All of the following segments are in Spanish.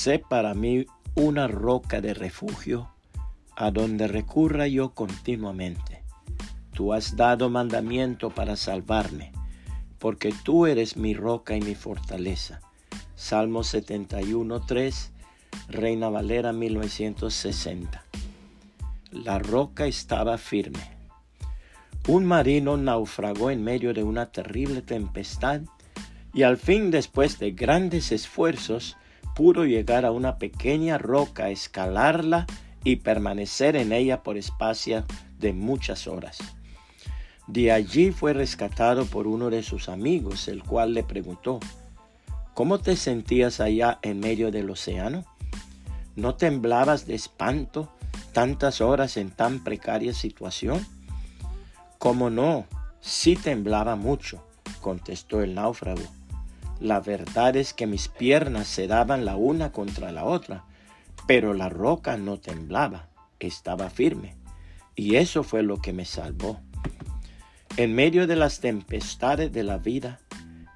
sé para mí una roca de refugio a donde recurra yo continuamente. Tú has dado mandamiento para salvarme, porque tú eres mi roca y mi fortaleza. Salmo 71, 3, Reina Valera 1960. La roca estaba firme. Un marino naufragó en medio de una terrible tempestad y al fin después de grandes esfuerzos pudo llegar a una pequeña roca, escalarla y permanecer en ella por espacio de muchas horas. De allí fue rescatado por uno de sus amigos, el cual le preguntó, ¿Cómo te sentías allá en medio del océano? ¿No temblabas de espanto tantas horas en tan precaria situación? ¿Cómo no? Sí temblaba mucho, contestó el náufrago. La verdad es que mis piernas se daban la una contra la otra, pero la roca no temblaba, estaba firme. Y eso fue lo que me salvó. En medio de las tempestades de la vida,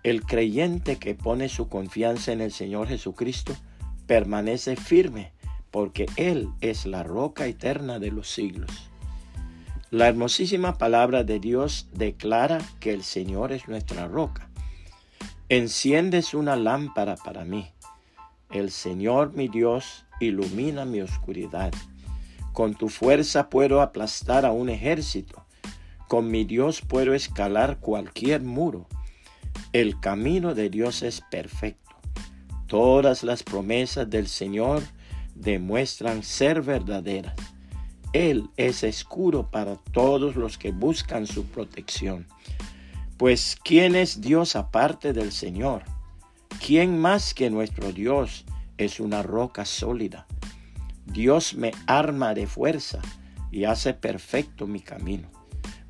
el creyente que pone su confianza en el Señor Jesucristo permanece firme, porque Él es la roca eterna de los siglos. La hermosísima palabra de Dios declara que el Señor es nuestra roca Enciendes una lámpara para mí. El Señor mi Dios ilumina mi oscuridad. Con tu fuerza puedo aplastar a un ejército. Con mi Dios puedo escalar cualquier muro. El camino de Dios es perfecto. Todas las promesas del Señor demuestran ser verdaderas. Él es escudo para todos los que buscan su protección. Pues ¿quién es Dios aparte del Señor? ¿Quién más que nuestro Dios es una roca sólida? Dios me arma de fuerza y hace perfecto mi camino.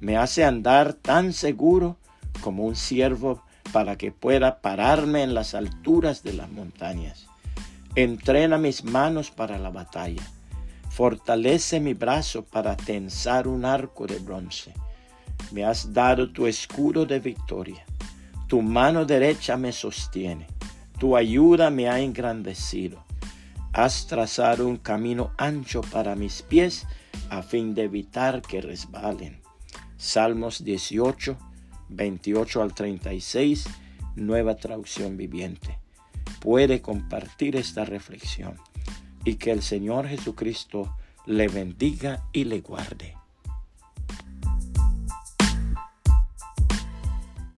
Me hace andar tan seguro como un siervo para que pueda pararme en las alturas de las montañas. Entrena mis manos para la batalla. Fortalece mi brazo para tensar un arco de bronce me has dado tu escudo de victoria. Tu mano derecha me sostiene. Tu ayuda me ha engrandecido. Has trazado un camino ancho para mis pies a fin de evitar que resbalen. Salmos 18, 28 al 36, nueva traducción viviente. Puede compartir esta reflexión y que el Señor Jesucristo le bendiga y le guarde.